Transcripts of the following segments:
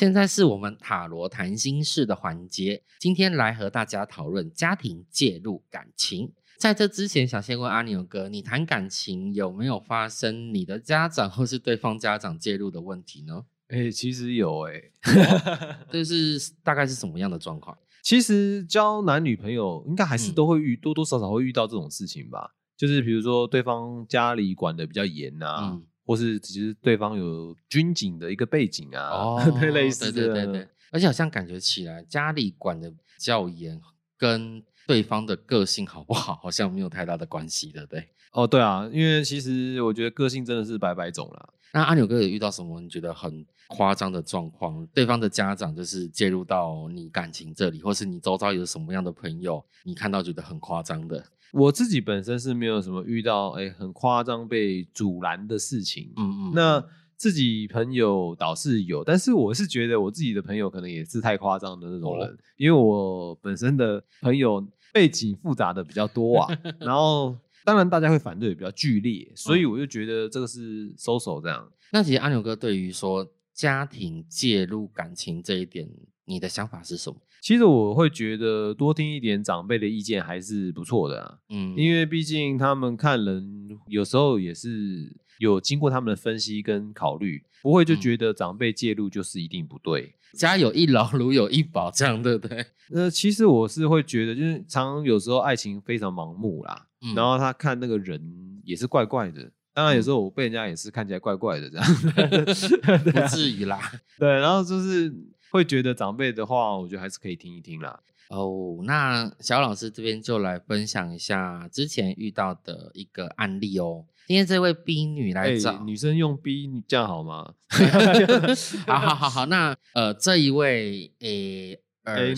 现在是我们塔罗谈心事的环节，今天来和大家讨论家庭介入感情。在这之前，想先问阿牛哥，你谈感情有没有发生你的家长或是对方家长介入的问题呢？哎、其实有哎、这是 大概是什么样的状况？其实交男女朋友应该还是嗯都会遇、多多少少会遇到这种事情吧。就是比如说对方家里管的比较严啊，嗯或是其实对方有军警的一个背景啊，哦对类似的，对对对对，而且好像感觉起来家里管的较严，跟对方的个性好不好，好像没有太大的关系，对不对？哦对啊，因为其实我觉得个性真的是百百种啦。那阿牛哥有遇到什么你觉得很夸张的状况？对方的家长就是介入到你感情这里，或是你周遭有什么样的朋友，你看到觉得很夸张的？我自己本身是没有什么遇到哎、很夸张被阻拦的事情，嗯嗯，那自己朋友倒是有，但是我是觉得我自己的朋友可能也是太夸张的那种人，哦因为我本身的朋友背景复杂的比较多啊，然后当然大家会反对也比较剧烈，所以我就觉得这个是收手这样。那其实阿牛哥对于说家庭介入感情这一点，你的想法是什么？其实我会觉得多听一点长辈的意见还是不错的啊，嗯，因为毕竟他们看人有时候也是有经过他们的分析跟考虑，不会就嗯觉得长辈介入就是一定不对。家有一老，如有一宝，这样对不对？呃，其实我是会觉得，就是常常有时候爱情非常盲目啦，嗯然后他看那个人也是怪怪的。当然，有时候我被人家也是看起来怪怪的这样，对不啊至于啦。对，然后就是会觉得长辈的话，我觉得还是可以听一听啦。哦，那小老师这边就来分享一下之前遇到的一个案例哦。今天这位冰女来哎、找，女生用冰女这样好吗？好好好好，那呃这一位诶 A 女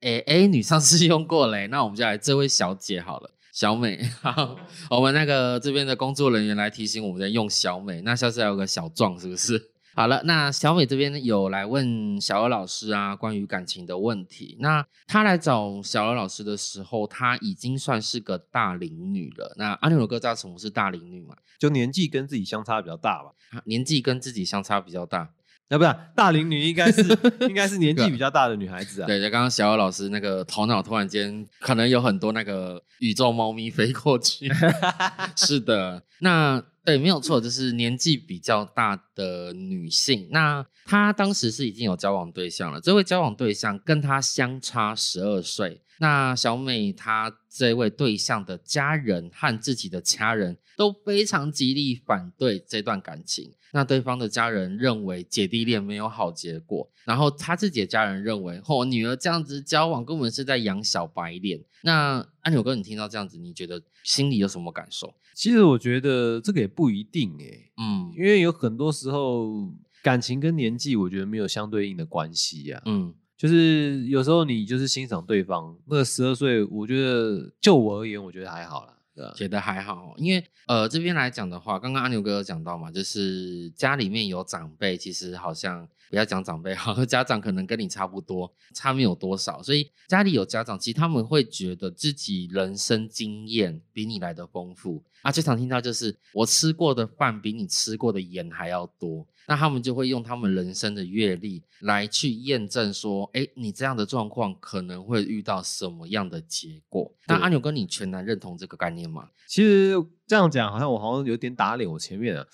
诶 A 女上次用过嘞，那我们就来这位小姐好了。小美，好，我们那个这边的工作人员来提醒我们在用小美，那下次还有个小壮是不是？好了，那小美这边有来问小鹅老师啊，关于感情的问题。那她来找小鹅老师的时候，她已经算是个大龄女了。那阿牛哥知道什么是大龄女吗？就年纪跟自己相差比较大吧？啊年纪跟自己相差比较大。啊，不是大龄女，应该是 应该是年纪比较大的女孩子啊。对，就刚刚小鹅老师那个头脑突然间可能有很多那个宇宙猫咪飞过去。是的，那对，没有错，就是年纪比较大的女性。那她当时是已经有交往对象了，这位交往对象跟她相差十二岁。那小美她这位对象的家人和自己的家人都非常极力反对这段感情。那对方的家人认为姐弟恋没有好结果，然后她自己的家人认为，哦，女儿这样子交往根本是在养小白脸。那安牛哥，你听到这样子，你觉得心里有什么感受？其实我觉得这个也不一定诶、嗯因为有很多时候感情跟年纪，我觉得没有相对应的关系呀、嗯就是有时候你就是欣赏对方，那个十二岁，我觉得就我而言，我觉得还好啦？觉得还好，因为呃这边来讲的话，刚刚阿牛哥有讲到嘛，就是家里面有长辈，其实好像不要讲长辈，好 像家长可能跟你差不多，差没有多少，所以家里有家长，其实他们会觉得自己人生经验比你来的丰富啊。最常听到就是我吃过的饭比你吃过的盐还要多，那他们就会用他们人生的阅历来去验证说，哎，你这样的状况可能会遇到什么样的结果？那阿牛哥，你全然认同这个概念吗？其实这样讲，好像我好像有点打脸我前面啊。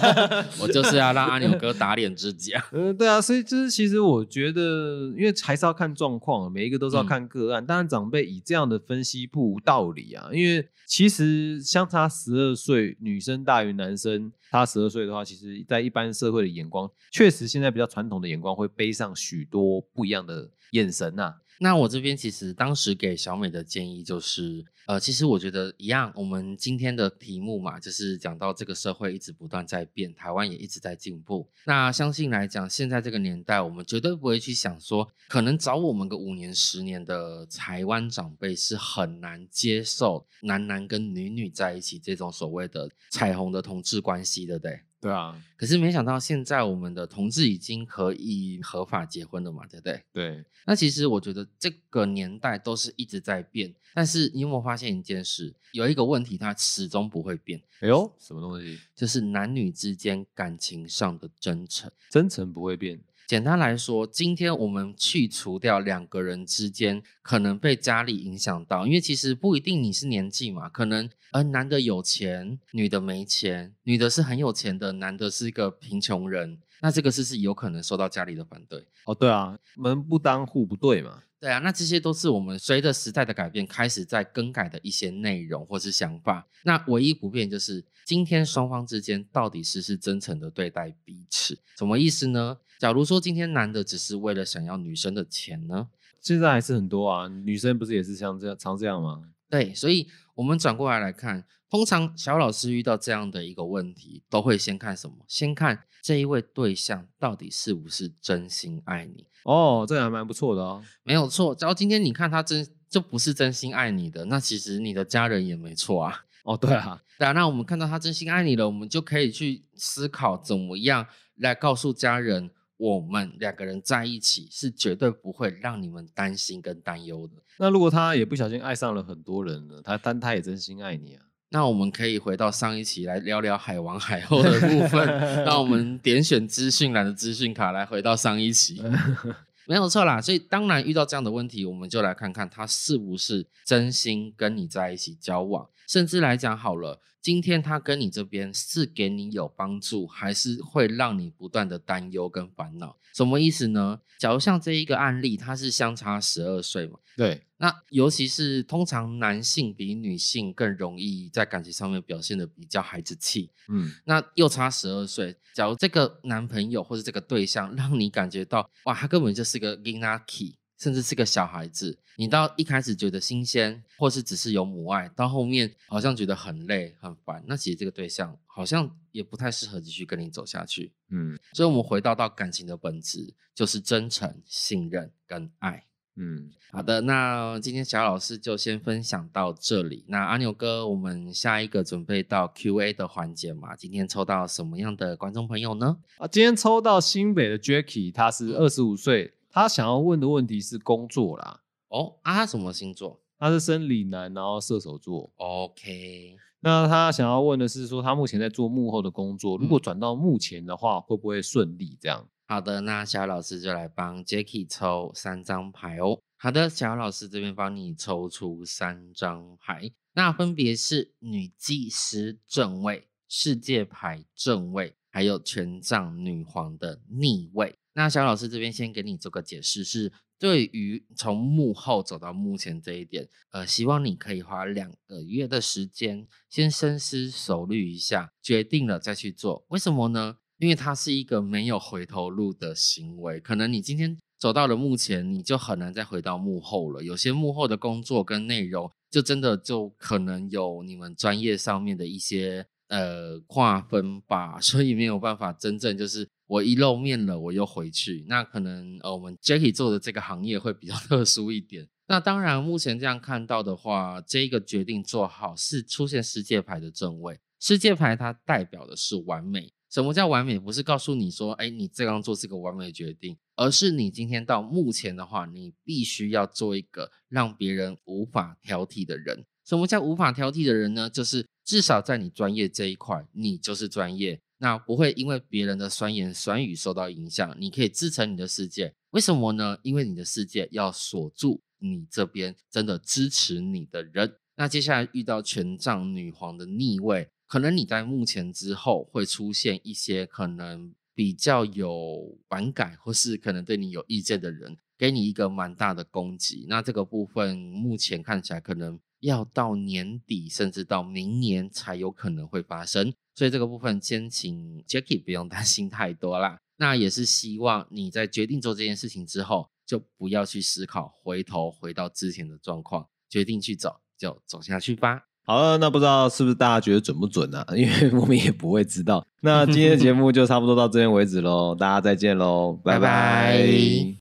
我就是要让阿牛哥打脸自己啊！嗯，对啊，所以就是其实我觉得，因为还是要看状况，每一个都是要看个案。当然，长辈以这样的分析不无道理啊，因为其实相差十二岁，女生大于男生，差十二岁的话，其实在一般社会的眼光，确实现在比较传统的眼光会背上许多不一样的眼神呐、那我这边其实当时给小美的建议就是，呃，其实我觉得一样，我们今天的题目嘛，就是讲到这个社会一直不断在变，台湾也一直在进步。那相信来讲，现在这个年代，我们绝对不会去想说，可能找我们个五年、十年的台湾长辈是很难接受男男跟女女在一起这种所谓的彩虹的同志关系，对不对？对啊，可是没想到现在我们的同志已经可以合法结婚了嘛，对不对？对，那其实我觉得这个年代都是一直在变，但是你有没有发现一件事？有一个问题它始终不会变，哎呦，什么东西？就是男女之间感情上的真诚。真诚不会变，简单来说，今天我们去除掉两个人之间可能被家里影响到，因为其实不一定你是年纪嘛，可能呃男的有钱，女的没钱，女的是很有钱的，男的是一个贫穷人，那这个是是有可能受到家里的反对。哦，对啊，门不当户不对嘛。对啊，那这些都是我们随着时代的改变开始在更改的一些内容或是想法。那唯一不变就是今天双方之间到底是是真诚的对待彼此，什么意思呢？假如说今天男的只是为了想要女生的钱呢？现在还是很多啊，女生不是也是像这样常这样吗？对，所以我们转过来来看，通常小老师遇到这样的一个问题，都会先看什么？先看这一位对象到底是不是真心爱你。哦，这还蛮不错的哦。没有错，只要今天你看他真就不是真心爱你的，那其实你的家人也没错啊。哦，对啊，对啊，那我们看到他真心爱你了，我们就可以去思考怎么样来告诉家人，我们两个人在一起是绝对不会让你们担心跟担忧的。那如果他也不小心爱上了很多人呢？他但他也真心爱你啊。那我们可以回到上一期来聊聊海王海后的部分。那我们点选资讯栏的资讯卡来回到上一期，没有错啦。所以当然遇到这样的问题，我们就来看看他是不是真心跟你在一起交往。甚至来讲好了，今天他跟你这边是给你有帮助，还是会让你不断的担忧跟烦恼？什么意思呢？假如像这一个案例，他是相差十二岁嘛？对。那尤其是通常男性比女性更容易在感情上面表现的比较孩子气。嗯。那又差十二岁，假如这个男朋友或者这个对象让你感觉到哇，他根本就是个 i n a k i 甚至是个小孩子，你到一开始觉得新鲜，或是只是有母爱，到后面好像觉得很累很烦，那其实这个对象好像也不太适合继续跟你走下去。嗯，所以我们回到到感情的本质，就是真诚、信任跟爱。嗯，好的，那今天小老师就先分享到这里。那阿牛哥，我们下一个准备到 Q&A 的环节嘛？今天抽到什么样的观众朋友呢？啊，今天抽到新北的 Jacky，他是二十五岁。他想要问的问题是工作啦，哦啊，他什么星座？他是生理男，然后射手座。OK，那他想要问的是说，他目前在做幕后的工作，如果转到幕前的话，会不会顺利？这样。好的，那小老师就来帮 Jacky 抽三张牌哦。好的，小老师这边帮你抽出三张牌，那分别是女祭司正位、世界牌正位，还有权杖女皇的逆位。那小老师这边先给你做个解释，是对于从幕后走到目前这一点，呃，希望你可以花两个月的时间，先深思熟虑一下，决定了再去做。为什么呢？因为它是一个没有回头路的行为，可能你今天走到了目前，你就很难再回到幕后了。有些幕后的工作跟内容，就真的就可能有你们专业上面的一些呃划分吧，所以没有办法真正就是。我一露面了，我又回去，那可能呃，我们 Jackie 做的这个行业会比较 特殊一点。那当然，目前这样看到的话，这个决定做好是出现世界牌的正位。世界牌它代表的是完美。什么叫完美？不是告诉你说，哎，你这样做是个完美决定，而是你今天到目前的话，你必须要做一个让别人无法挑剔的人。什么叫无法挑剔的人呢？就是至少在你专业这一块，你就是专业。那不会因为别人的酸言酸语受到影响，你可以支撑你的世界。为什么呢？因为你的世界要锁住你这边真的支持你的人。那接下来遇到权杖女皇的逆位，可能你在目前之后会出现一些可能比较有反感，或是可能对你有意见的人，给你一个蛮大的攻击。那这个部分目前看起来可能要到年底，甚至到明年才有可能会发生。所以这个部分先请 Jackie 不用担心太多啦。那也是希望你在决定做这件事情之后，就不要去思考，回头回到之前的状况，决定去走就走下去吧。好了，那不知道是不是大家觉得准不准呢？因为我们也不会知道。那今天的节目就差不多到这边为止喽，大家再见喽，拜拜。